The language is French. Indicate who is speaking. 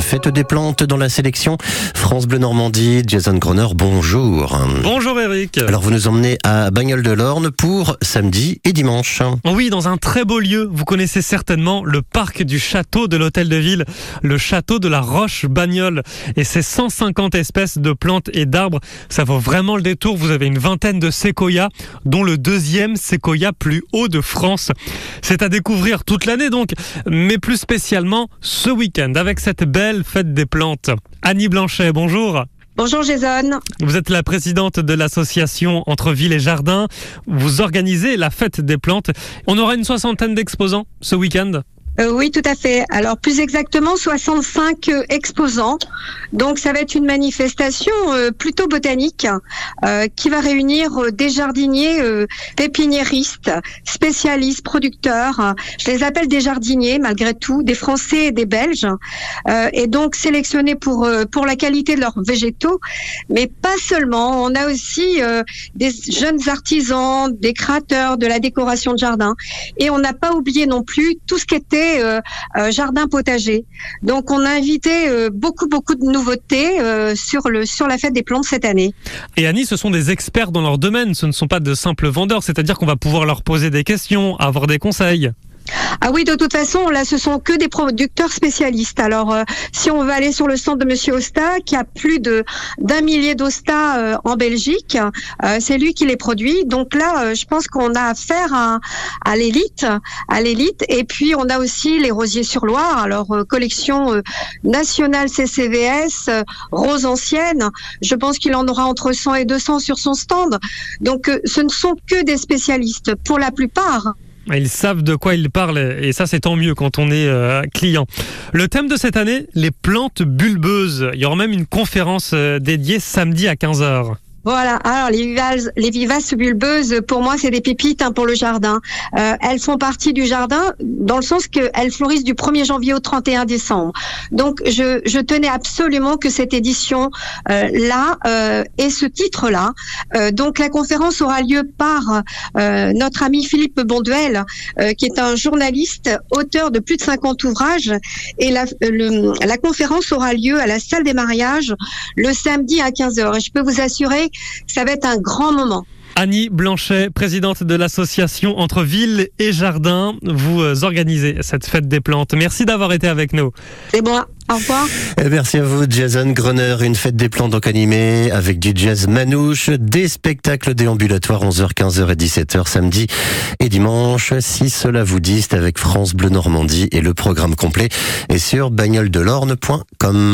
Speaker 1: fête des plantes dans la sélection. France Bleu Normandie, Jason Groner, bonjour.
Speaker 2: Bonjour Eric.
Speaker 1: Alors vous nous emmenez à Bagnoles de l'Orne pour samedi et dimanche.
Speaker 2: Oui, dans un très beau lieu. Vous connaissez certainement le parc du château de l'hôtel de ville, le château de la Roche Bagnole. Et ses 150 espèces de plantes et d'arbres, ça vaut vraiment le détour. Vous avez une vingtaine de séquoias, dont le deuxième séquoia plus haut de France. C'est à découvrir toute l'année donc, mais plus spécialement ce week-end avec cette belle fête des plantes. Annie Blanchet, bonjour.
Speaker 3: Bonjour Jason.
Speaker 2: Vous êtes la présidente de l'association Entre Ville et Jardin. Vous organisez la fête des plantes. On aura une soixantaine d'exposants ce week-end
Speaker 3: euh, oui, tout à fait. Alors plus exactement 65 euh, exposants. Donc ça va être une manifestation euh, plutôt botanique qui va réunir des jardiniers pépiniéristes, spécialistes, producteurs. Je les appelle des jardiniers malgré tout, des Français et des Belges. et donc sélectionnés pour pour la qualité de leurs végétaux, mais pas seulement. On a aussi des jeunes artisans, des créateurs de la décoration de jardin. Et on n'a pas oublié non plus tout ce qui était euh, euh, jardin potager. Donc on a invité euh, beaucoup beaucoup de nouveautés sur le sur la fête des plantes cette année.
Speaker 2: Et Annie, ce sont des experts dans leur domaine, ce ne sont pas de simples vendeurs, c'est-à-dire qu'on va pouvoir leur poser des questions, avoir des conseils.
Speaker 3: Ah oui, de toute façon, là, ce sont que des producteurs spécialistes. Alors, euh, si on veut aller sur le stand de Monsieur Osta, qui a plus de d'un millier d'Osta euh, en Belgique, euh, c'est lui qui les produit. Donc là, je pense qu'on a affaire à, à l'élite, à l'élite. Et puis, on a aussi les rosiers sur Loire. Alors, collection nationale CCVS, rose ancienne. Je pense qu'il en aura entre 100 et 200 sur son stand. Donc, ce ne sont que des spécialistes pour la plupart.
Speaker 2: Ils savent de quoi ils parlent et ça c'est tant mieux quand on est euh, client. Le thème de cette année, les plantes bulbeuses. Il y aura même une conférence euh, dédiée samedi à 15h.
Speaker 3: Voilà. Alors les vivaces, les vivaces bulbeuses, pour moi, c'est des pépites hein, pour le jardin. Euh, elles font partie du jardin dans le sens qu'elles fleurissent du 1er janvier au 31 décembre. Donc, je, tenais absolument que cette édition euh, là euh, ait ce titre-là. Euh, donc, la conférence aura lieu par euh, notre ami Philippe Bonduel, qui est un journaliste, auteur de plus de 50 ouvrages. Et la, le, la conférence aura lieu à la salle des mariages le samedi à 15h. Et je peux vous assurer ça va être un grand moment.
Speaker 2: Annie Blanchet, présidente de l'association Entre Ville et Jardin, vous euh, organisez cette fête des plantes. Merci d'avoir été avec nous.
Speaker 3: C'est bon. Au revoir.
Speaker 1: Et merci à vous, Jason Gruner. Une fête des plantes donc animée avec du jazz manouche, des spectacles déambulatoires 11h, 15h et 17h samedi et dimanche. Si cela vous dit, c'est avec France Bleu Normandie et le programme complet est sur bagnoledelorne.com.